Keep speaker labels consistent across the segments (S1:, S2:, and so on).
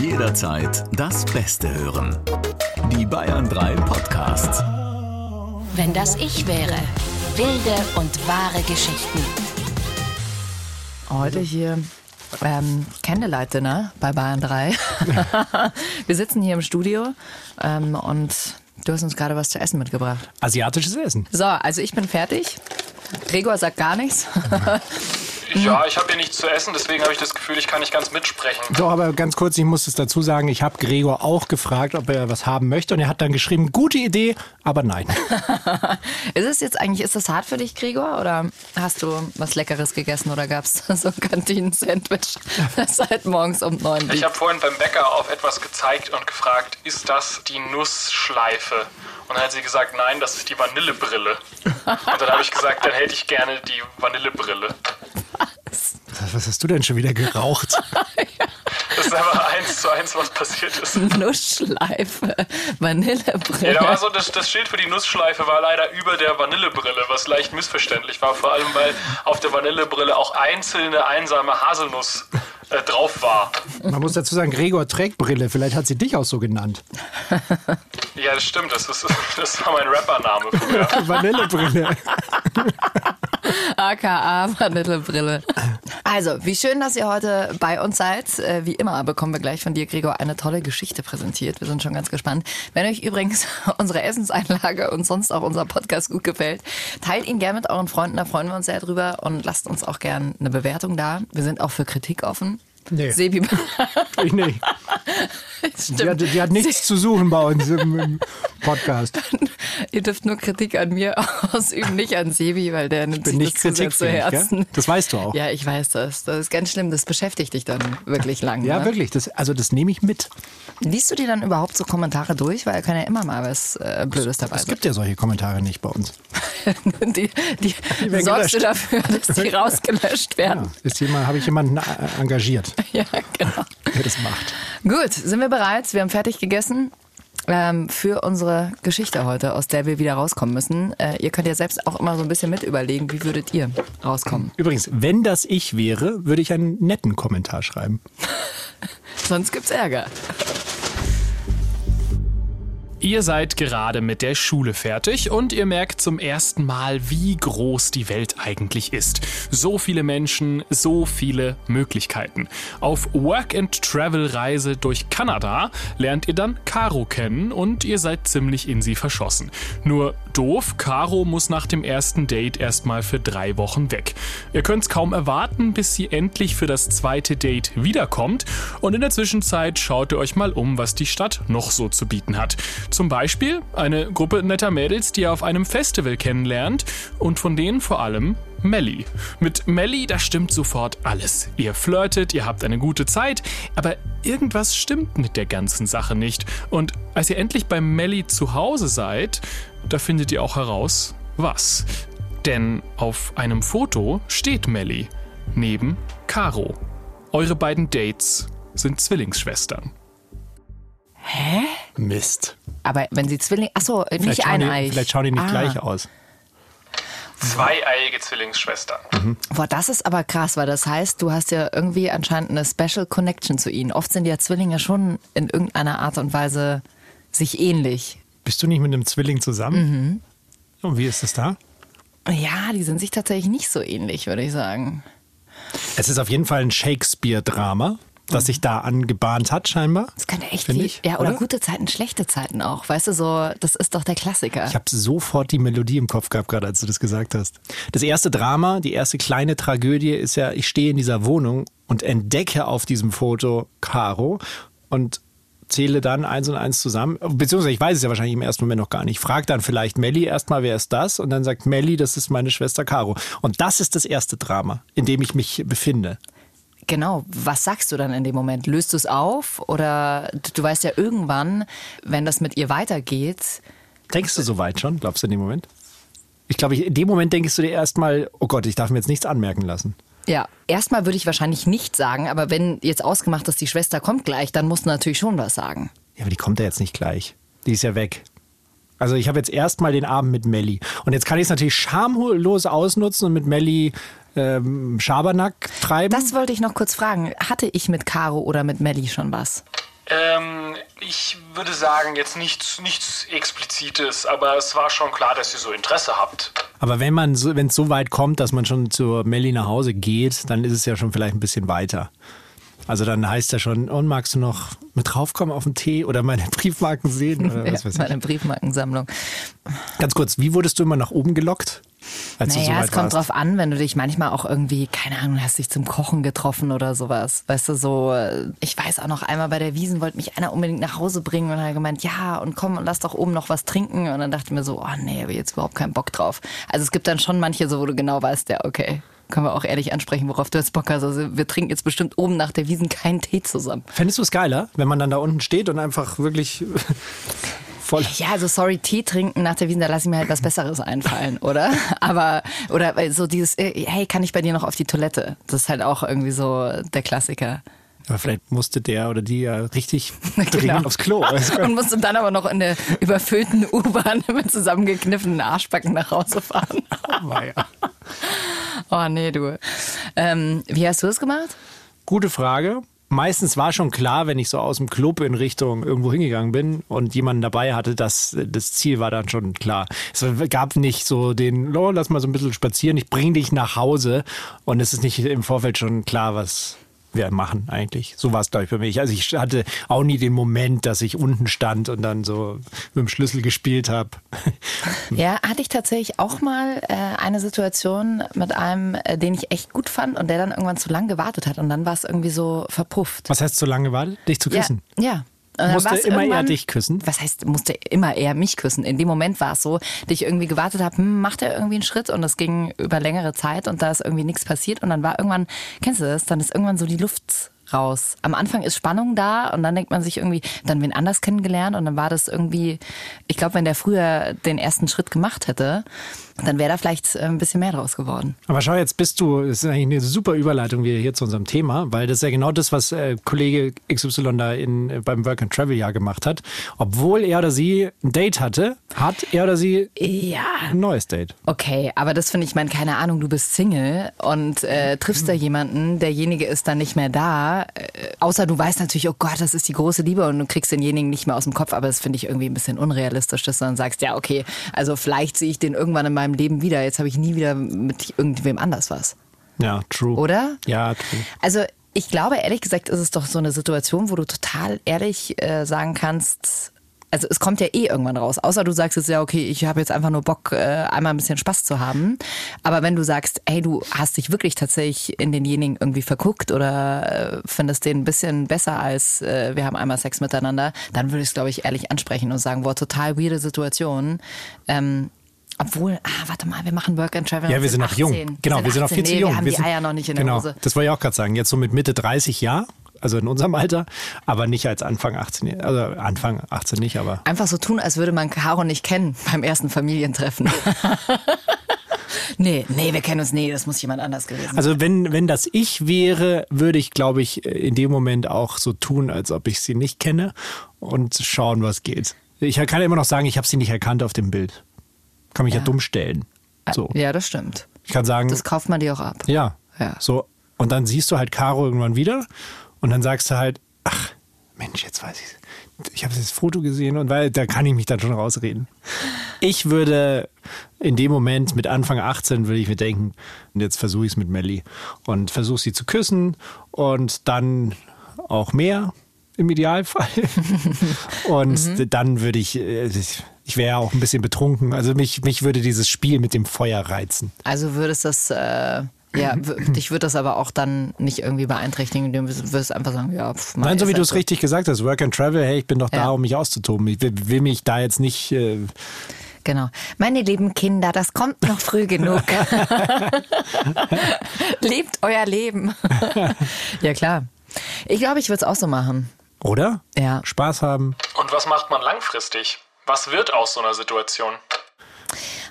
S1: Jederzeit das Beste hören. Die Bayern 3 Podcasts.
S2: Wenn das ich wäre. Wilde und wahre Geschichten.
S3: Heute hier ähm, Candlelight Dinner bei Bayern 3. Wir sitzen hier im Studio ähm, und du hast uns gerade was zu essen mitgebracht.
S4: Asiatisches Essen.
S3: So, also ich bin fertig. Gregor sagt gar nichts.
S5: Ja, ich habe hier nichts zu essen, deswegen habe ich das Gefühl, ich kann nicht ganz mitsprechen.
S4: Doch, aber ganz kurz, ich muss es dazu sagen, ich habe Gregor auch gefragt, ob er was haben möchte und er hat dann geschrieben, gute Idee, aber nein.
S3: ist es jetzt eigentlich, ist das hart für dich, Gregor? Oder hast du was Leckeres gegessen oder gab es so ein Kantinen-Sandwich, seit morgens um neun
S5: Ich habe vorhin beim Bäcker auf etwas gezeigt und gefragt, ist das die Nussschleife? Und dann hat sie gesagt, nein, das ist die Vanillebrille. Und dann habe ich gesagt, dann hätte ich gerne die Vanillebrille.
S4: Was hast du denn schon wieder geraucht?
S5: Das ist einfach eins zu eins, was passiert ist.
S3: Nussschleife, Vanillebrille.
S5: Ja, da war so, das, das Schild für die Nussschleife war leider über der Vanillebrille, was leicht missverständlich war. Vor allem, weil auf der Vanillebrille auch einzelne einsame Haselnuss äh, drauf war.
S4: Man muss dazu sagen, Gregor trägt Brille. Vielleicht hat sie dich auch so genannt.
S5: Ja, das stimmt. Das, ist, das war mein Rappername früher.
S4: Vanillebrille.
S3: AKA Vanillebrille. Also, wie schön, dass ihr heute bei uns seid. Äh, Wie immer bekommen wir gleich von dir, Gregor, eine tolle Geschichte präsentiert. Wir sind schon ganz gespannt. Wenn euch übrigens unsere Essenseinlage und sonst auch unser Podcast gut gefällt, teilt ihn gerne mit euren Freunden, da freuen wir uns sehr drüber und lasst uns auch gerne eine Bewertung da. Wir sind auch für Kritik offen.
S4: Nee.
S3: Sebi.
S4: Ich nicht.
S3: Stimmt.
S4: Die hat, die hat nichts zu suchen bei uns im, im Podcast.
S3: Ihr dürft nur Kritik an mir ausüben, nicht an Sebi, weil der nimmt
S4: Bin
S3: sich
S4: nicht
S3: das zu sehr zu Herzen.
S4: gell? Das weißt du auch.
S3: Ja, ich weiß das. Das ist ganz schlimm. Das beschäftigt dich dann wirklich lang.
S4: Ja,
S3: ne?
S4: wirklich. Das, also das nehme ich mit.
S3: Liest du dir dann überhaupt so Kommentare durch? Weil da kann ja immer mal was äh, Blödes dabei
S4: Es
S3: sein.
S4: gibt ja solche Kommentare nicht bei uns.
S3: die, die,
S4: werden
S3: sorgst du
S4: gelöscht.
S3: dafür, dass die rausgelöscht
S4: Ja,
S3: werden?
S4: ist jemand, habe ich jemanden äh, engagiert,
S3: Ja, genau.
S4: der das macht.
S3: Gut, sind wir bereit? Wir haben fertig gegessen. Ähm, für unsere Geschichte heute, aus der wir wieder rauskommen müssen. Äh, ihr könnt ja selbst auch immer so ein bisschen mit überlegen, wie würdet ihr rauskommen?
S4: Übrigens, wenn das ich wäre, würde ich einen netten Kommentar schreiben.
S3: Sonst gibt's Ärger.
S6: Ihr seid gerade mit der Schule fertig und ihr merkt zum ersten Mal, wie groß die Welt eigentlich ist. So viele Menschen, so viele Möglichkeiten. Auf Work-and-Travel-Reise durch Kanada lernt ihr dann Caro kennen und ihr seid ziemlich in sie verschossen. Nur doof, Caro muss nach dem ersten Date erstmal für drei Wochen weg. Ihr könnt's kaum erwarten, bis sie endlich für das zweite Date wiederkommt und in der Zwischenzeit schaut ihr euch mal um, was die Stadt noch so zu bieten hat. Zum Beispiel eine Gruppe netter Mädels, die ihr auf einem Festival kennenlernt und von denen vor allem Melly. Mit Melly, da stimmt sofort alles. Ihr flirtet, ihr habt eine gute Zeit, aber irgendwas stimmt mit der ganzen Sache nicht. Und als ihr endlich bei Melly zu Hause seid, da findet ihr auch heraus, was. Denn auf einem Foto steht Melly neben Caro. Eure beiden Dates sind Zwillingsschwestern.
S4: Mist.
S3: Aber wenn sie Zwillinge. Achso, nicht
S4: Vielleicht schauen, die,
S3: eineich.
S4: vielleicht schauen die nicht
S3: Ah.
S4: gleich aus.
S5: Zweieiige Zwillingsschwestern.
S3: Boah, das ist aber krass, weil das heißt, du hast ja irgendwie anscheinend eine Special Connection zu ihnen. Oft sind ja Zwillinge schon in irgendeiner Art und Weise sich ähnlich.
S4: Bist du nicht mit einem Zwilling zusammen? Und wie ist es da?
S3: Ja, die sind sich tatsächlich nicht so ähnlich, würde ich sagen.
S4: Es ist auf jeden Fall ein Shakespeare-Drama, das sich da angebahnt hat, scheinbar.
S3: Das könnte echt
S4: Find
S3: viel.
S4: ich,
S3: ja, oder,
S4: oder?
S3: gute Zeiten, schlechte Zeiten auch. Weißt du, so, das ist doch der Klassiker.
S4: Ich habe sofort die Melodie im Kopf gehabt, gerade als du das gesagt hast. Das erste Drama, die erste kleine Tragödie ist ja, ich stehe in dieser Wohnung und entdecke auf diesem Foto Caro und zähle dann eins und eins zusammen. Beziehungsweise ich weiß es ja wahrscheinlich im ersten Moment noch gar nicht. Frag dann vielleicht Melli erstmal, wer ist das? Und dann sagt Melli, das ist meine Schwester Caro. Und das ist das erste Drama, in dem ich mich befinde.
S3: Genau, was sagst du dann in dem Moment? Löst du es auf? Oder du, du weißt ja irgendwann, wenn das mit ihr weitergeht,
S4: Denkst du so weit schon, glaubst du in dem Moment? Ich glaube, in dem Moment denkst du dir erstmal, oh Gott, ich darf mir jetzt nichts anmerken lassen.
S3: Ja, erstmal würde ich wahrscheinlich nicht sagen, aber wenn jetzt ausgemacht ist, die Schwester kommt gleich, dann musst du natürlich schon was sagen.
S4: Ja, aber die kommt ja jetzt nicht gleich. Die ist ja weg. Also ich habe jetzt erstmal den Abend mit Melli. Und jetzt kann ich es natürlich schamlos ausnutzen und mit Melli ähm, Schabernack treiben.
S3: Das wollte ich noch kurz fragen. Hatte ich mit Caro oder mit Melli schon was?
S5: Ähm, ich würde sagen, jetzt nichts, nichts Explizites, aber es war schon klar, dass ihr so Interesse habt.
S4: Aber wenn man so, wenn es so weit kommt, dass man schon zur Melli nach Hause geht, dann ist es ja schon vielleicht ein bisschen weiter. Also dann heißt ja schon, und magst du noch mit draufkommen auf den Tee oder meine Briefmarken sehen oder was
S3: Ja,
S4: weiß ich.
S3: meine Briefmarkensammlung.
S4: Ganz kurz, wie wurdest du immer nach oben gelockt? Als du
S3: Naja,
S4: so
S3: es kommt
S4: warst?
S3: drauf an, wenn du dich manchmal auch irgendwie, keine Ahnung, hast dich zum Kochen getroffen oder sowas. Weißt du, so, äh, ich weiß auch noch einmal bei der Wiesen wollte mich einer unbedingt nach Hause bringen und hat gemeint, ja, und komm und lass doch oben noch was trinken. Und dann dachte ich mir so, oh nee, habe ich jetzt überhaupt keinen Bock drauf. Also es gibt dann schon manche so, wo du genau weißt, ja, okay. Können wir auch ehrlich ansprechen, worauf du jetzt Bock hast. Also wir trinken jetzt bestimmt oben nach der Wiesen keinen Tee zusammen.
S4: Fändest du es geiler, wenn man dann da unten steht und einfach wirklich voll.
S3: Ja, also sorry, Tee trinken nach der Wiesen, da lasse ich mir halt was Besseres einfallen, oder? Aber, oder so dieses, äh, hey, kann ich bei dir noch auf die Toilette? Das ist halt auch irgendwie so der Klassiker.
S4: Aber vielleicht musste der oder die ja richtig dringend aufs Klo.
S3: Und musste dann aber noch in der überfüllten U-Bahn mit zusammengekniffenen Arschbacken nach Hause fahren.
S4: War ja.
S3: Oh nee, du. Ähm, wie hast du das gemacht?
S4: Gute Frage. Meistens war schon klar, wenn ich so aus dem Club in Richtung irgendwo hingegangen bin und jemanden dabei hatte, dass das Ziel war dann schon klar. Es gab nicht so den, oh, lass mal so ein bisschen spazieren, ich bring dich nach Hause und es ist nicht im Vorfeld schon klar, was wir machen eigentlich. So war es, glaube ich, bei mir. Also ich hatte auch nie den Moment, dass ich unten stand und dann so mit dem Schlüssel gespielt habe.
S3: Ja, hatte ich tatsächlich auch mal äh, eine Situation mit einem, äh, den ich echt gut fand und der dann irgendwann zu lang gewartet hat und dann war es irgendwie so verpufft.
S4: Was heißt so lange gewartet? Dich zu küssen?
S3: Ja. ja. Dann
S4: Musste immer er
S3: irgendwann-
S4: dich küssen?
S3: Was heißt, musste immer er mich küssen? In dem Moment war es so, dass ich irgendwie gewartet habe, hm, macht er irgendwie einen Schritt und es ging über längere Zeit und da ist irgendwie nichts passiert und dann war irgendwann, kennst du das, dann ist irgendwann so die Luft raus. Am Anfang ist Spannung da und dann denkt man sich irgendwie, dann wen anders kennengelernt und dann war das irgendwie, ich glaube, wenn der früher den ersten Schritt gemacht hätte, dann wäre da vielleicht äh, ein bisschen mehr draus geworden.
S4: Aber schau, jetzt bist du, das ist eigentlich eine super Überleitung wieder hier zu unserem Thema, weil das ist ja genau das, was äh, Kollege XY da in, äh, beim Work and Travel Jahr gemacht hat. Obwohl er oder sie ein Date hatte, hat er oder sie
S3: Ja,
S4: ein neues Date.
S3: Okay, aber das finde ich, meine, keine Ahnung, du bist Single und äh, triffst da jemanden, derjenige ist dann nicht mehr da, äh, außer du weißt natürlich, oh Gott, das ist die große Liebe und du kriegst denjenigen nicht mehr aus dem Kopf, aber das finde ich irgendwie ein bisschen unrealistisch, dass du dann sagst, ja, okay, also vielleicht sehe ich den irgendwann in meinem Leben wieder, jetzt habe ich nie wieder mit irgendwem anders was.
S4: Ja, true.
S3: Oder?
S4: Ja, true.
S3: Also ich glaube, ehrlich gesagt, ist es doch so eine Situation, wo du total ehrlich äh, sagen kannst, also es kommt ja eh irgendwann raus, außer du sagst jetzt ja, okay, ich habe jetzt einfach nur Bock, äh, einmal ein bisschen Spaß zu haben. Aber wenn du sagst, hey, du hast dich wirklich tatsächlich in denjenigen irgendwie verguckt oder äh, findest den ein bisschen besser als äh, wir haben einmal Sex miteinander, dann würde ich es, glaube ich, ehrlich ansprechen und sagen, boah, total weirde Situation. Ähm, obwohl, ah, warte mal, wir machen Work and Travel.
S4: Ja,
S3: und
S4: wir sind noch
S3: 18.
S4: jung. Genau, wir sind noch viel zu
S3: nee,
S4: jung.
S3: Wir haben
S4: wir
S3: die
S4: sind,
S3: Eier noch nicht in
S4: genau,
S3: der Hose.
S4: Das wollte ich auch gerade sagen. Jetzt so mit Mitte 30 Jahr, also in unserem Alter, aber nicht als Anfang 18. Also Anfang 18 nicht, aber
S3: Einfach so tun, als würde man Caro nicht kennen beim ersten Familientreffen. nee, nee, wir kennen uns. Nee, das muss jemand anders gewesen sein.
S4: Also wenn, wenn das ich wäre, würde ich, glaube ich, in dem Moment auch so tun, als ob ich sie nicht kenne und schauen, was geht. Ich kann immer noch sagen, ich habe sie nicht erkannt auf dem Bild. Kann mich ja,
S3: Ja.
S4: dumm stellen. So.
S3: Ja, das stimmt.
S4: Ich kann sagen,
S3: Das kauft man dir auch ab.
S4: ja,
S3: Ja.
S4: So. Und dann siehst du halt Caro irgendwann wieder und dann sagst du halt, ach, Mensch, jetzt weiß ich ich habe das Foto gesehen und weil da kann ich mich dann schon rausreden. Ich würde in dem Moment mit Anfang 18 würde ich mir denken, und jetzt versuche ich es mit Melly und versuche sie zu küssen und dann auch mehr im Idealfall. und dann würde ich, äh, ich, ich wäre ja auch ein bisschen betrunken. Also mich, mich würde dieses Spiel mit dem Feuer reizen.
S3: Also würdest das, äh, ja, dich wird das aber auch dann nicht irgendwie beeinträchtigen. Du wirst einfach sagen, ja, pff,
S4: Nein, so wie du
S3: halt
S4: es richtig gesagt hast, Work and Travel, hey, ich bin doch da,
S3: Ja.
S4: um mich auszutoben. Ich will, will mich da jetzt nicht. Äh,
S3: Genau. Meine lieben Kinder, das kommt noch früh genug. Lebt euer Leben. ja, klar. Ich glaube, ich würde es auch so machen.
S4: oder?
S3: Ja.
S4: Spaß haben.
S5: Und was macht man langfristig? Was wird aus so einer Situation?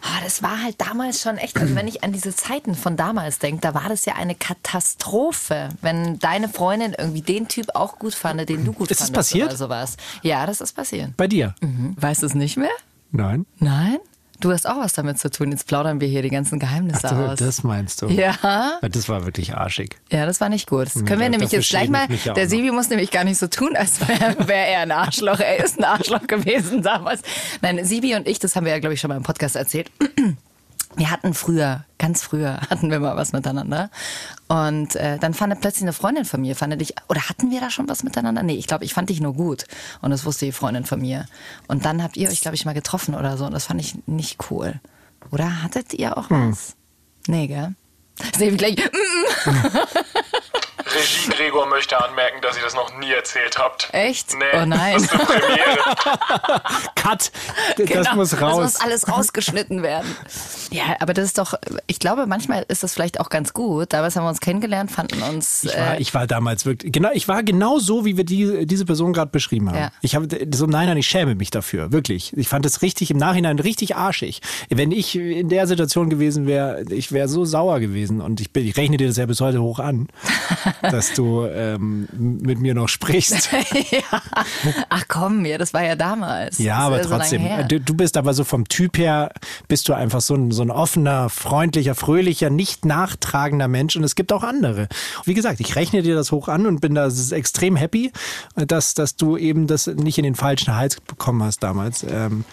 S3: Ah, das war halt damals schon echt, also wenn ich an diese Zeiten von damals denke, da war das ja eine Katastrophe, wenn deine Freundin irgendwie den Typ auch gut fand, den du gut
S4: Ist das
S3: fandest
S4: passiert?
S3: oder sowas. Ja, das ist passiert.
S4: Bei dir?
S3: Mhm. Weißt du es nicht mehr?
S4: Nein.
S3: Nein? Du hast auch was damit zu tun. Jetzt plaudern wir hier die ganzen Geheimnisse
S4: So,
S3: aus.
S4: das meinst du?
S3: ja.
S4: Das war wirklich arschig.
S3: Ja, das war nicht gut. Das können wir
S4: Ja,
S3: nämlich
S4: dafür
S3: jetzt gleich mal. Der Sebi muss nämlich gar nicht so tun, als wäre wär er ein Arschloch. Er ist ein Arschloch gewesen damals. Nein, Sebi und ich, das haben wir ja, glaube ich, schon mal im Podcast erzählt. Wir hatten früher, ganz früher, hatten wir mal was miteinander. Und äh, dann fand plötzlich eine Freundin von mir, fand dich, oder hatten wir da schon was miteinander? Nee, ich glaube, ich fand dich nur gut. Und das wusste die Freundin von mir. Und dann habt ihr euch, glaube ich, mal getroffen oder so. Und das fand ich nicht cool. Oder hattet ihr auch was? Nee, gell? Sebi gleich, mm,
S5: Regie Gregor möchte anmerken, dass ihr das noch nie erzählt habt.
S3: Echt?
S5: Nee,
S3: Oh nein.
S5: Das ist eine Premiere.
S4: Cut! Das
S3: Genau,
S4: muss
S3: Das
S4: raus.
S3: muss alles rausgeschnitten werden. Ja, aber das ist doch, ich glaube, manchmal ist das vielleicht auch ganz gut. Damals haben wir uns kennengelernt, fanden uns.
S4: Ich war,
S3: äh,
S4: ich war damals wirklich, genau, ich war genau so, wie wir die, diese Person gerade beschrieben haben.
S3: Ja.
S4: Ich habe so, nein, nein, ich schäme mich dafür, wirklich. Ich fand es richtig, im Nachhinein richtig arschig. Wenn ich in der Situation gewesen wäre, ich wäre so sauer gewesen und ich, bin, ich rechne dir das ja bis heute hoch an, dass du ähm, mit mir noch sprichst.
S3: ja. Ach komm, ja, das war ja damals.
S4: Ja, aber
S3: so lange
S4: trotzdem. Du, du bist aber so vom Typ her, bist du einfach so ein, so ein offener, freundlicher, fröhlicher, nicht nachtragender Mensch. Und es gibt auch andere. Wie gesagt, ich rechne dir das hoch an und bin da extrem happy, dass, dass du eben das nicht in den falschen Hals bekommen hast damals. Ähm,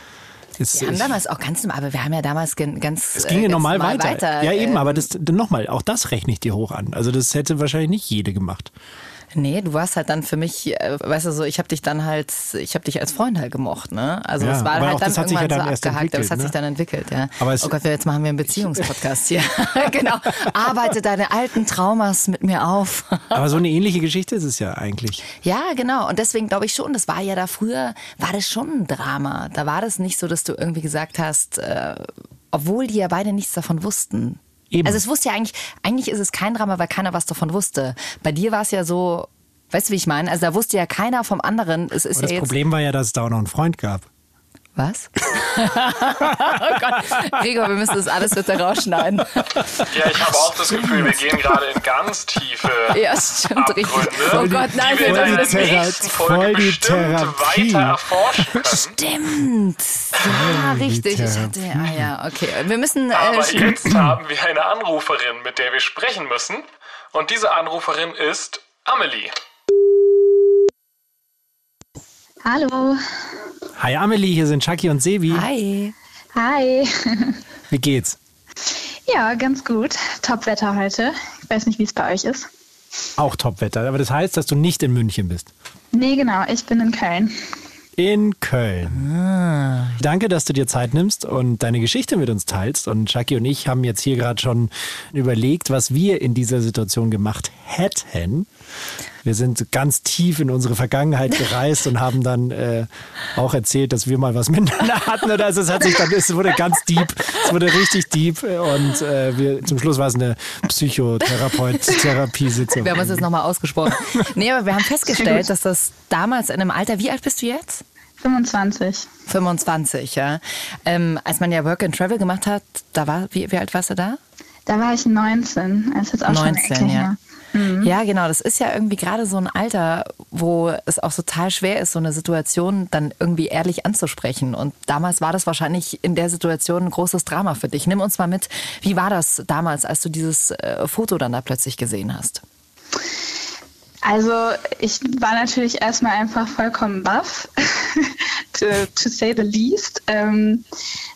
S4: es,
S3: Wir haben
S4: ich-
S3: damals auch ganz, aber wir haben ja damals ganz.
S4: es ging
S3: äh,
S4: ja
S3: ganz
S4: normal
S3: normal
S4: weiter. Ja, eben,
S3: ähm,
S4: aber das nochmal, auch das rechne ich dir hoch an. Also das hätte wahrscheinlich nicht jede gemacht.
S3: Nee, du warst halt dann für mich, äh, weißt du so, ich habe dich dann halt, ich habe dich als Freund halt gemocht, ne? Also
S4: Ja,
S3: es war halt
S4: auch
S3: dann
S4: das hat sich ja
S3: irgendwann
S4: dann
S3: so abgehakt, aber es hat
S4: entwickelt,
S3: sich
S4: ne?
S3: dann entwickelt, ja.
S4: Aber
S3: oh Gott, jetzt machen wir einen Beziehungspodcast hier. genau. Arbeite deine alten Traumas mit mir auf.
S4: Aber so eine ähnliche Geschichte ist es ja eigentlich.
S3: Ja, genau. Und deswegen glaube ich schon, das war ja da früher, war das schon ein Drama. Da war das nicht so, dass du irgendwie gesagt hast, äh, obwohl die ja beide nichts davon wussten.
S4: Eben.
S3: Also es wusste ja eigentlich, eigentlich ist es kein Drama, weil keiner was davon wusste. Bei dir war es ja so, weißt du, wie ich meine? Also da wusste ja keiner vom anderen. Es ist
S4: Aber das
S3: ja
S4: Problem war ja, dass es da auch noch einen Freund gab.
S3: Was? oh Gott. Gregor, wir müssen das alles bitte rausschneiden.
S5: Ja, ich habe auch das Gefühl, wir gehen gerade in ganz tiefe
S3: Ja, stimmt, richtig. Oh Gott, nein,
S5: wir der
S4: Thera-
S5: nächsten
S4: voll
S5: Folge
S4: die
S5: bestimmt
S4: Therapie.
S5: weiter erforschen können.
S3: Stimmt. Ja, richtig. Ich hatte, ah ja, okay. Wir müssen. Äh,
S5: Aber jetzt haben wir eine Anruferin, mit der wir sprechen müssen. Und diese Anruferin ist Amelie.
S7: Hallo.
S4: Hi Amelie, hier sind Chucky und Sebi.
S3: Hi.
S7: Hi.
S4: Wie geht's?
S7: Ja, ganz gut. Top-Wetter heute. Ich weiß nicht, wie es bei euch ist.
S4: Auch Topwetter. Aber das heißt, dass du nicht in München bist.
S7: Nee, genau. Ich bin in Köln.
S4: In Köln. Danke, dass du dir Zeit nimmst und deine Geschichte mit uns teilst. Und Chucky und ich haben jetzt hier gerade schon überlegt, was wir in dieser Situation gemacht hätten. Wir sind ganz tief in unsere Vergangenheit gereist und haben dann äh, auch erzählt, dass wir mal was miteinander hatten. Oder also es hat sich dann, es wurde ganz deep, es wurde richtig deep und äh, wir, zum Schluss war es eine Psychotherapeut-Therapiesitzung.
S3: Wir haben uns jetzt nochmal ausgesprochen. Nee, aber wir haben festgestellt, dass das damals in einem Alter, wie alt bist du jetzt?
S7: 25.
S3: 25, ja. Ähm, als man ja Work and Travel gemacht hat, da war, wie, wie alt warst du da?
S7: Da war ich 19. Das ist jetzt auch schon eine
S3: 19,
S7: Ecke
S3: ja.
S7: her.
S3: Ja, genau. Das ist ja irgendwie gerade so ein Alter, wo es auch total schwer ist, so eine Situation dann irgendwie ehrlich anzusprechen. Und damals war das wahrscheinlich in der Situation ein großes Drama für dich. Nimm uns mal mit. Wie war das damals, als du dieses äh, Foto dann da plötzlich gesehen hast?
S7: Also ich war natürlich erstmal einfach vollkommen baff, to, to say the least. Ähm,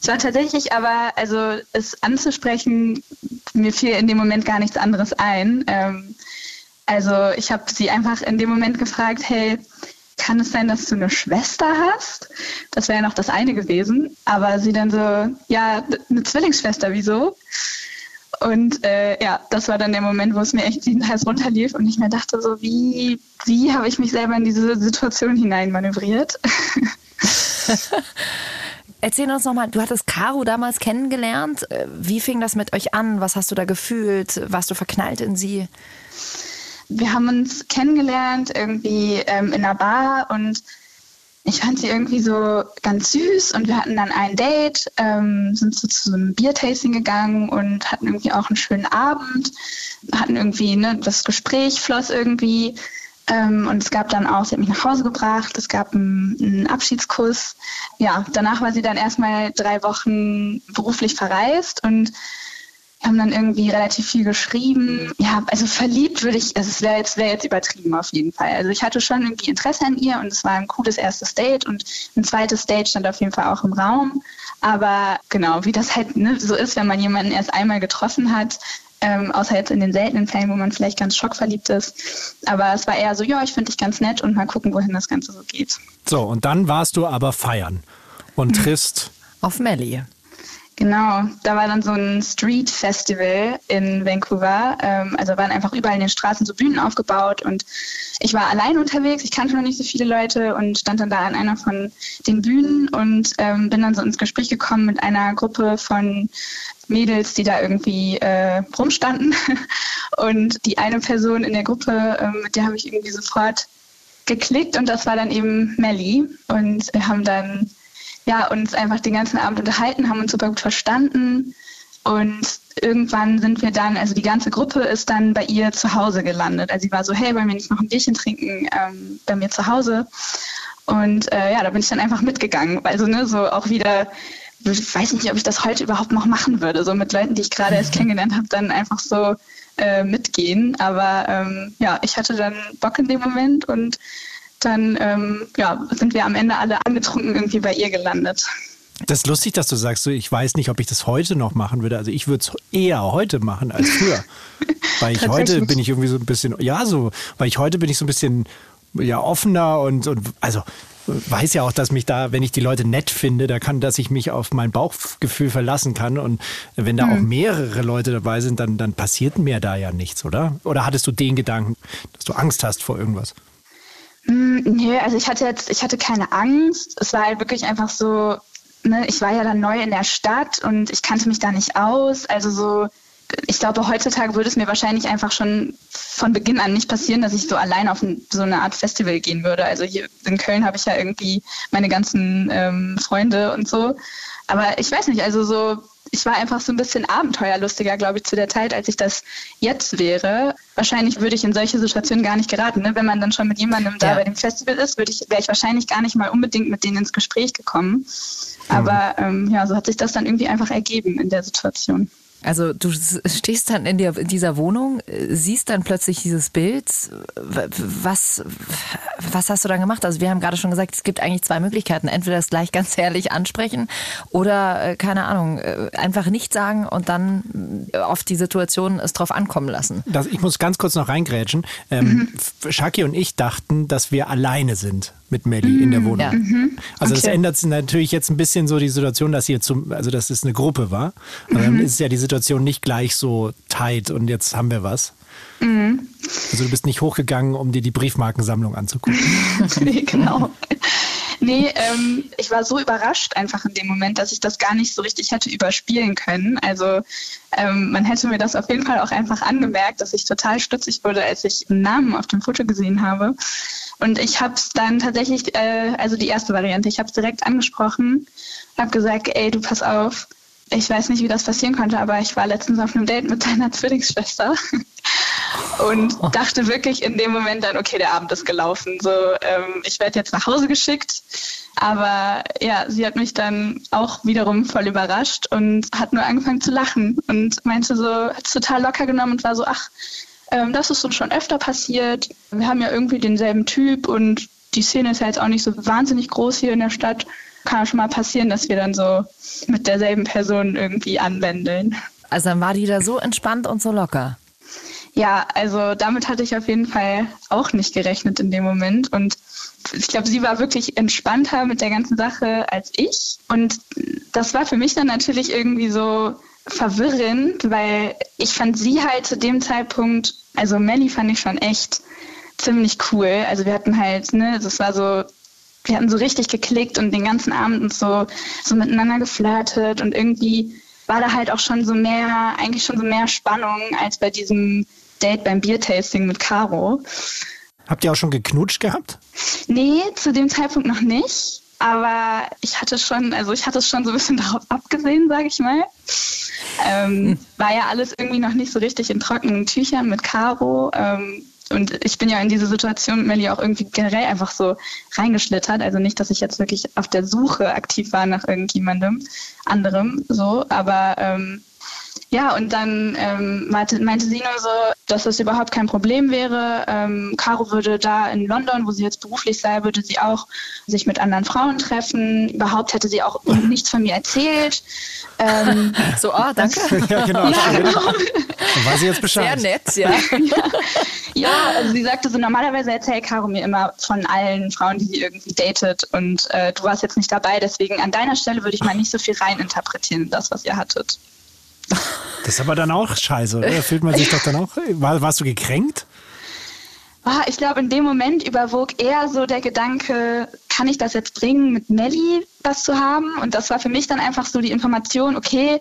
S7: es war tatsächlich aber, also es anzusprechen, mir fiel in dem Moment gar nichts anderes ein. Ähm, also ich habe sie einfach in dem Moment gefragt, hey, kann es sein, dass du eine Schwester hast? Das wäre ja noch das eine gewesen. Aber sie dann so, ja, eine Zwillingsschwester, wieso? Und äh, ja, das war dann der Moment, wo es mir echt den Hals runterlief und ich mir dachte so, wie, wie habe ich mich selber in diese Situation hineinmanövriert?
S3: Erzähl uns nochmal, du hattest Caro damals kennengelernt. Äh, Wie fing das mit euch an? Was hast du da gefühlt? Warst du verknallt in sie?
S7: Wir haben uns kennengelernt irgendwie ähm, in einer Bar und ich fand sie irgendwie so ganz süß und wir hatten dann ein Date, ähm, sind so zu so einem Biertasting gegangen und hatten irgendwie auch einen schönen Abend, hatten irgendwie, ne, das Gespräch floss irgendwie. Ähm, und es gab dann auch, sie hat mich nach Hause gebracht, es gab einen, Abschiedskuss. Ja, danach war sie dann erstmal drei Wochen beruflich verreist und haben dann irgendwie relativ viel geschrieben. Ja, also verliebt würde ich, also es wäre jetzt, wär jetzt übertrieben auf jeden Fall. Also ich hatte schon irgendwie Interesse an ihr und es war ein cooles erstes Date und ein zweites Date stand auf jeden Fall auch im Raum. Aber genau, wie das halt ne, so ist, wenn man jemanden erst einmal getroffen hat, ähm, außer jetzt in den seltenen Fällen, wo man vielleicht ganz schockverliebt ist. Aber es war eher so, ja, ich finde dich ganz nett und mal gucken, wohin das Ganze so geht.
S4: So, und dann warst du aber feiern und triffst.
S3: Auf Melly.
S7: Genau, da war dann so ein Street Festival in Vancouver. Ähm, also waren einfach überall in den Straßen so Bühnen aufgebaut und ich war allein unterwegs. Ich kannte noch nicht so viele Leute und stand dann da an einer von den Bühnen und ähm, bin dann so ins Gespräch gekommen mit einer Gruppe von Mädels, die da irgendwie äh, rumstanden. Und die eine Person in der Gruppe, äh, mit der habe ich irgendwie sofort geklickt und das war dann eben Melly. Und wir haben dann ja, uns einfach den ganzen Abend unterhalten, haben uns super gut verstanden. Und irgendwann sind wir dann, also die ganze Gruppe ist dann bei ihr zu Hause gelandet. Also sie war so, hey, wollen wir nicht noch ein Bierchen trinken ähm, bei mir zu Hause? Und äh, ja, da bin ich dann einfach mitgegangen. Also ne, so auch wieder, ich weiß nicht, ob ich das heute überhaupt noch machen würde, so mit Leuten, die ich gerade erst kennengelernt habe, dann einfach so äh, mitgehen. Aber ähm, ja, ich hatte dann Bock in dem Moment und dann ähm, ja, sind wir am Ende alle angetrunken irgendwie bei ihr gelandet.
S4: Das ist lustig, dass du sagst, so, ich weiß nicht, ob ich das heute noch machen würde. Also ich würde es eher heute machen als früher. weil ich heute bin ich irgendwie so ein bisschen, ja, so, weil ich heute bin ich so ein bisschen ja, offener und, und also weiß ja auch, dass mich da, wenn ich die Leute nett finde, da kann, dass ich mich auf mein Bauchgefühl verlassen kann. Und wenn da hm. auch mehrere Leute dabei sind, dann, dann passiert mir da ja nichts, oder? Oder hattest du den Gedanken, dass du Angst hast vor irgendwas?
S7: Mm, nee, also ich hatte jetzt, ich hatte keine Angst. Es war halt wirklich einfach so, ne, ich war ja dann neu in der Stadt und ich kannte mich da nicht aus. Also so, ich glaube, heutzutage würde es mir wahrscheinlich einfach schon von Beginn an nicht passieren, dass ich so allein auf so eine Art Festival gehen würde. Also hier in Köln habe ich ja irgendwie meine ganzen ähm, Freunde und so. Aber ich weiß nicht, also so ich war einfach so ein bisschen abenteuerlustiger, glaube ich, zu der Zeit, als ich das jetzt wäre. Wahrscheinlich würde ich in solche Situationen gar nicht geraten. Ne? Wenn man dann schon mit jemandem ja. da bei dem Festival ist, ich, wäre ich wahrscheinlich gar nicht mal unbedingt mit denen ins Gespräch gekommen. Aber ähm, ja, so hat sich das dann irgendwie einfach ergeben in der Situation.
S3: Also du stehst dann in, der, in dieser Wohnung, äh, siehst dann plötzlich dieses Bild. Was, was hast du dann gemacht? Also wir haben gerade schon gesagt, es gibt eigentlich zwei Möglichkeiten. Entweder das gleich ganz ehrlich ansprechen oder, äh, keine Ahnung, äh, einfach nicht sagen und dann auf die Situation es drauf ankommen lassen.
S4: Das, ich muss ganz kurz noch reingrätschen. Ähm, mhm. Shaki und ich dachten, dass wir alleine sind mit Melly mhm. in der Wohnung. Ja. Mhm. Also okay. das ändert natürlich jetzt ein bisschen so die Situation, dass hier zum, also dass es eine Gruppe war. Aber dann ist ja die Situation nicht gleich so tight und jetzt haben wir was. Mhm. Also du bist nicht hochgegangen, um dir die Briefmarkensammlung anzugucken.
S7: nee, genau. Nee, ähm, ich war so überrascht einfach in dem Moment, dass ich das gar nicht so richtig hätte überspielen können. Also ähm, man hätte mir das auf jeden Fall auch einfach angemerkt, dass ich total stutzig wurde, als ich einen Namen auf dem Foto gesehen habe. Und ich habe es dann tatsächlich, äh, also die erste Variante, ich habe es direkt angesprochen, habe gesagt, ey, du pass auf, ich weiß nicht, wie das passieren konnte, aber ich war letztens auf einem Date mit deiner Zwillingsschwester und dachte wirklich in dem Moment dann, okay, der Abend ist gelaufen. So, ähm, ich werde jetzt nach Hause geschickt. Aber ja, sie hat mich dann auch wiederum voll überrascht und hat nur angefangen zu lachen und meinte so, hat es total locker genommen und war so, ach, ähm, das ist uns schon öfter passiert. Wir haben ja irgendwie denselben Typ und die Szene ist ja jetzt auch nicht so wahnsinnig groß hier in der Stadt. Kann ja schon mal passieren, dass wir dann so mit derselben Person irgendwie anwendeln.
S3: Also dann war die da so entspannt und so locker.
S7: Ja, also damit hatte ich auf jeden Fall auch nicht gerechnet in dem Moment. Und ich glaube, sie war wirklich entspannter mit der ganzen Sache als ich. Und das war für mich dann natürlich irgendwie so verwirrend, weil ich fand sie halt zu dem Zeitpunkt, also Melly fand ich schon echt ziemlich cool. Also wir hatten halt, ne, das war so, wir hatten so richtig geklickt und den ganzen Abend und so, so miteinander geflirtet und irgendwie war da halt auch schon so mehr, eigentlich schon so mehr Spannung als bei diesem Date beim Biertasting mit Caro.
S4: Habt ihr auch schon geknutscht gehabt?
S7: Nee, zu dem Zeitpunkt noch nicht. Aber ich hatte schon, also ich hatte es schon so ein bisschen darauf abgesehen, sage ich mal. Ähm, hm. War ja alles irgendwie noch nicht so richtig in trockenen Tüchern mit Caro. Ähm, und ich bin ja in diese Situation mit Melly auch irgendwie generell einfach so reingeschlittert. Also nicht, dass ich jetzt wirklich auf der Suche aktiv war nach irgendjemandem anderem, so, aber ähm, ja, und dann ähm, meinte, meinte sie nur so, dass das überhaupt kein Problem wäre. Ähm, Caro würde da in London, wo sie jetzt beruflich sei, würde sie auch sich mit anderen Frauen treffen. Überhaupt hätte sie auch nichts von mir erzählt.
S3: Ähm, so, oh, danke.
S4: ja, genau. Ja, genau. Dann weiß ich jetzt Bescheid.
S3: Sehr nett, ja.
S7: ja. ja, also sie sagte so, normalerweise erzählt Caro mir immer von allen Frauen, die sie irgendwie datet. Und äh, du warst jetzt nicht dabei, deswegen an deiner Stelle würde ich mal nicht so viel reininterpretieren in das, was ihr hattet.
S4: Das ist aber dann auch scheiße, oder? Da fühlt man sich doch dann auch. War, warst du gekränkt?
S7: Ah, ich glaube, in dem Moment überwog eher so der Gedanke, kann ich das jetzt bringen, mit Melly was zu haben? Und das war für mich dann einfach so die Information, okay,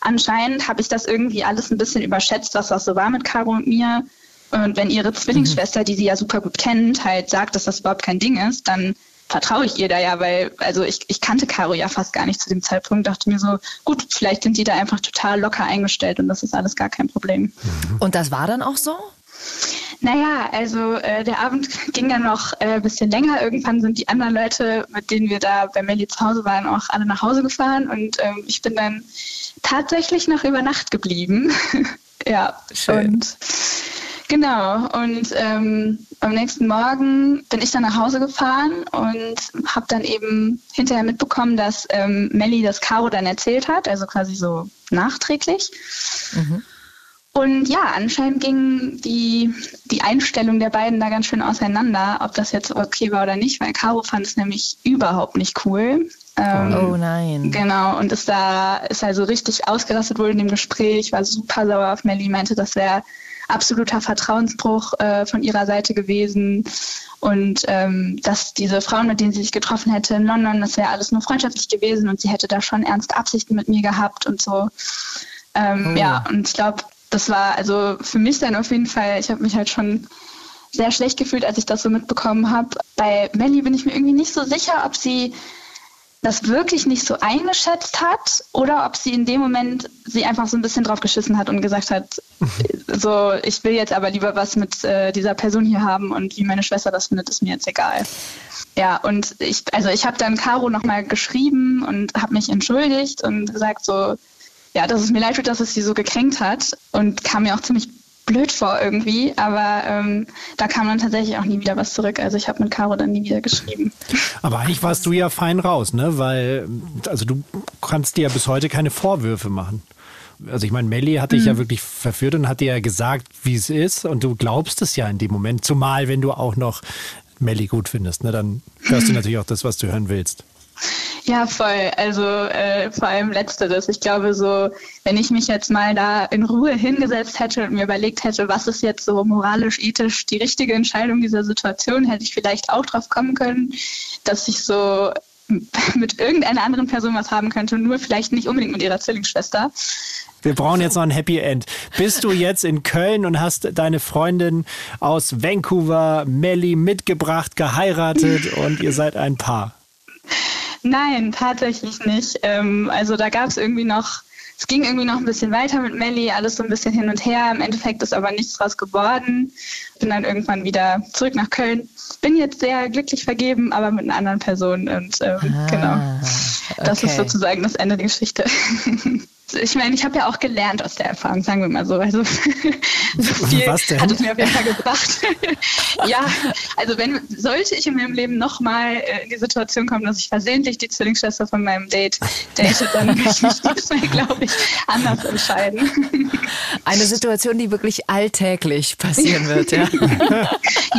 S7: anscheinend habe ich das irgendwie alles ein bisschen überschätzt, was das so war mit Caro und mir. Und wenn ihre Zwillingsschwester, die sie ja super gut kennt, halt sagt, dass das überhaupt kein Ding ist, dann vertraue ich ihr da ja, weil, also ich, ich kannte Caro ja fast gar nicht zu dem Zeitpunkt, dachte mir so, gut, vielleicht sind die da einfach total locker eingestellt und das ist alles gar kein Problem.
S3: Mhm. Und das war dann auch so?
S7: Naja, also äh, der Abend ging dann noch äh, ein bisschen länger. Irgendwann sind die anderen Leute, mit denen wir da bei Melly zu Hause waren, auch alle nach Hause gefahren und ähm, ich bin dann tatsächlich noch über Nacht geblieben. ja, Schön. und Genau, und ähm, am nächsten Morgen bin ich dann nach Hause gefahren und habe dann eben hinterher mitbekommen, dass ähm, Melly das Caro dann erzählt hat, also quasi so nachträglich. Mhm. Und ja, anscheinend ging die, die Einstellung der beiden da ganz schön auseinander, ob das jetzt okay war oder nicht, weil Caro fand es nämlich überhaupt nicht cool.
S3: Ähm, oh nein.
S7: Genau, und ist da, ist also richtig ausgerastet wohl in dem Gespräch, war super sauer auf Melly, meinte, das wäre absoluter Vertrauensbruch äh, von ihrer Seite gewesen. Und ähm, dass diese Frauen, mit denen sie sich getroffen hätte in London, das wäre alles nur freundschaftlich gewesen und sie hätte da schon ernste Absichten mit mir gehabt und so. Ähm, oh. Ja, und ich glaube, das war also für mich dann auf jeden Fall, ich habe mich halt schon sehr schlecht gefühlt, als ich das so mitbekommen habe. Bei Melly bin ich mir irgendwie nicht so sicher, ob sie das wirklich nicht so eingeschätzt hat oder ob sie in dem Moment sie einfach so ein bisschen drauf geschissen hat und gesagt hat, so, ich will jetzt aber lieber was mit äh, dieser Person hier haben und wie meine Schwester das findet, ist mir jetzt egal. Ja, und ich, also ich habe dann Caro nochmal geschrieben und habe mich entschuldigt und gesagt so, ja, dass es mir leid tut, dass es sie so gekränkt hat und kam mir auch ziemlich blöd vor irgendwie, aber ähm, da kam dann tatsächlich auch nie wieder was zurück. Also ich habe mit Caro dann nie wieder geschrieben.
S4: Aber eigentlich warst du ja fein raus, ne? Weil, also du kannst dir ja bis heute keine Vorwürfe machen. Also ich meine, Melly hat dich mhm. ja wirklich verführt und hat dir ja gesagt, wie es ist und du glaubst es ja in dem Moment. Zumal, wenn du auch noch Melly gut findest, ne? dann hörst du natürlich auch das, was du hören willst.
S7: Ja, voll. Also äh, vor allem letzteres. Ich glaube so, wenn ich mich jetzt mal da in Ruhe hingesetzt hätte und mir überlegt hätte, was ist jetzt so moralisch, ethisch die richtige Entscheidung dieser Situation, hätte ich vielleicht auch drauf kommen können, dass ich so mit irgendeiner anderen Person was haben könnte, nur vielleicht nicht unbedingt mit ihrer Zwillingsschwester.
S4: Wir brauchen jetzt noch ein Happy End. Bist du jetzt in Köln und hast deine Freundin aus Vancouver, Melly, mitgebracht, geheiratet und ihr seid ein Paar?
S7: Nein, tatsächlich nicht. Ähm, also da gab es irgendwie noch, es ging irgendwie noch ein bisschen weiter mit Melly, alles so ein bisschen hin und her. Im Endeffekt ist aber nichts draus geworden. Bin dann irgendwann wieder zurück nach Köln. Bin jetzt sehr glücklich vergeben, aber mit einer anderen Person. Und ähm, ah, genau, das okay. ist sozusagen das Ende der Geschichte. ich meine, ich habe ja auch gelernt aus der Erfahrung, sagen wir mal so. Also so viel
S4: Was denn?
S7: hat es mir auf jeden Fall gebracht. ja, also wenn sollte ich in meinem Leben nochmal äh, in die Situation kommen, dass ich versehentlich die Zwillingsschwester von meinem Date date, dann würde ich mich diesmal, glaube ich, anders entscheiden.
S3: Eine Situation, die wirklich alltäglich passieren wird, ja.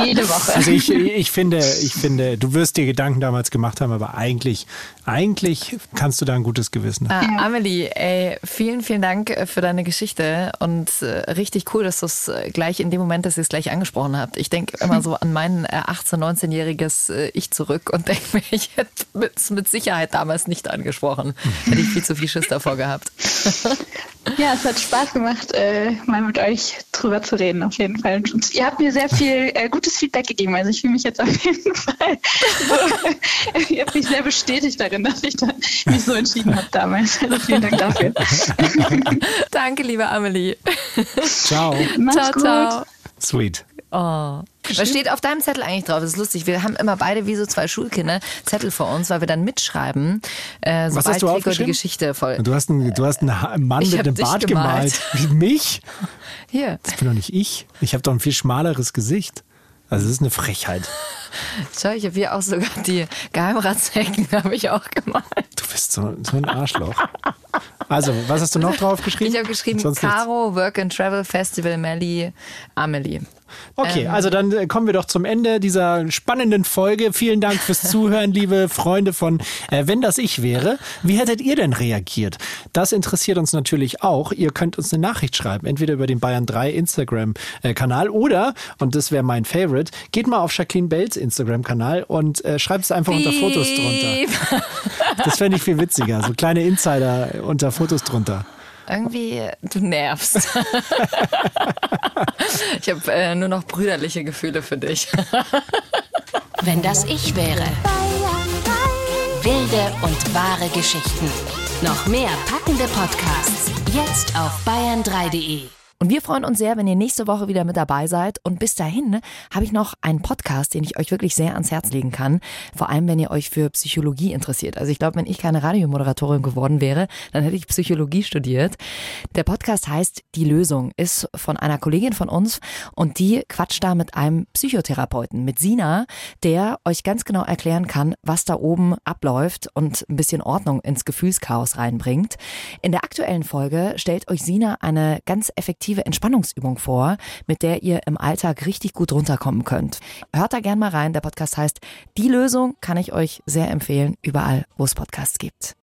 S7: Jede Woche.
S4: Also ich, ich finde, ich finde, du wirst dir Gedanken damals gemacht haben, aber eigentlich, eigentlich kannst du da ein gutes Gewissen
S3: haben. Ah, Amelie, ey, vielen, vielen Dank äh, für deine Geschichte und äh, richtig cool, dass du es äh, gleich in dem Moment, dass ihr es gleich angesprochen habt. Ich denke immer so an mein 18-, 19-jähriges Ich zurück und denke mir, ich hätte es mit Sicherheit damals nicht angesprochen. Hätte ich viel zu viel Schiss davor gehabt.
S7: Ja, es hat Spaß gemacht, äh, mal mit euch drüber zu reden, auf jeden Fall. Und ihr habt mir sehr viel äh, gutes Feedback gegeben. Also ich fühle mich jetzt auf jeden Fall so, ihr habt mich sehr bestätigt darin, dass ich da mich so entschieden habe damals. Also vielen Dank dafür.
S3: Danke, liebe Amelie.
S4: Ciao.
S7: Mach's ciao, ciao.
S4: Sweet.
S3: Oh. Was steht auf deinem Zettel eigentlich drauf? Das ist lustig. Wir haben immer beide wie so zwei Schulkinder Zettel vor uns, weil wir dann mitschreiben, äh,
S4: Was
S3: sobald
S4: hast du
S3: Gregor die
S4: aufgeschrieben?
S3: Geschichte voll.
S4: Du hast einen, du hast einen Mann
S3: Ich
S4: mit einem Bart
S3: gemalt.
S4: gemalt. Wie mich?
S3: Hier,
S4: Das bin doch nicht ich. Ich habe doch ein viel schmaleres Gesicht. Also das ist eine Frechheit.
S3: schau, ich habe hier auch sogar die Geheimratsecken habe ich auch gemalt.
S4: Du bist so, so ein Arschloch. Also, was hast du noch drauf geschrieben?
S3: Ich habe geschrieben
S4: Sonst nichts.
S3: Caro, Work and Travel Festival, Melly, Amelie.
S4: Okay,
S3: Ähm.
S4: also dann äh, kommen wir doch zum Ende dieser spannenden Folge. Vielen Dank fürs Zuhören, liebe Freunde von äh, Wenn das ich wäre. Wie hättet ihr denn reagiert? Das interessiert uns natürlich auch. Ihr könnt uns eine Nachricht schreiben, entweder über den Bayern 3 Instagram-Kanal oder, und das wäre mein Favorite, geht mal auf Jacqueline Bells Instagram-Kanal und äh, schreibt es einfach unter Fotos drunter. Das fände ich viel witziger. So kleine Insider unter Fotos drunter.
S3: Irgendwie, du nervst. ich habe äh, nur noch brüderliche Gefühle für dich.
S2: Wenn das ich wäre. Wilde und wahre Geschichten. Noch mehr packende Podcasts. Jetzt auf bayern3.de.
S3: Und wir freuen uns sehr, wenn ihr nächste Woche wieder mit dabei seid. Und bis dahin habe ich noch einen Podcast, den ich euch wirklich sehr ans Herz legen kann. Vor allem, wenn ihr euch für Psychologie interessiert. Also ich glaube, wenn ich keine Radiomoderatorin geworden wäre, dann hätte ich Psychologie studiert. Der Podcast heißt Die Lösung, ist von einer Kollegin von uns und die quatscht da mit einem Psychotherapeuten, mit Sina, der euch ganz genau erklären kann, was da oben abläuft und ein bisschen Ordnung ins Gefühlschaos reinbringt. In der aktuellen Folge stellt euch Sina eine ganz effektive Entspannungsübung vor, mit der ihr im Alltag richtig gut runterkommen könnt. Hört da gern mal rein. Der Podcast heißt Die Lösung, kann ich euch sehr empfehlen, überall, wo es Podcasts gibt.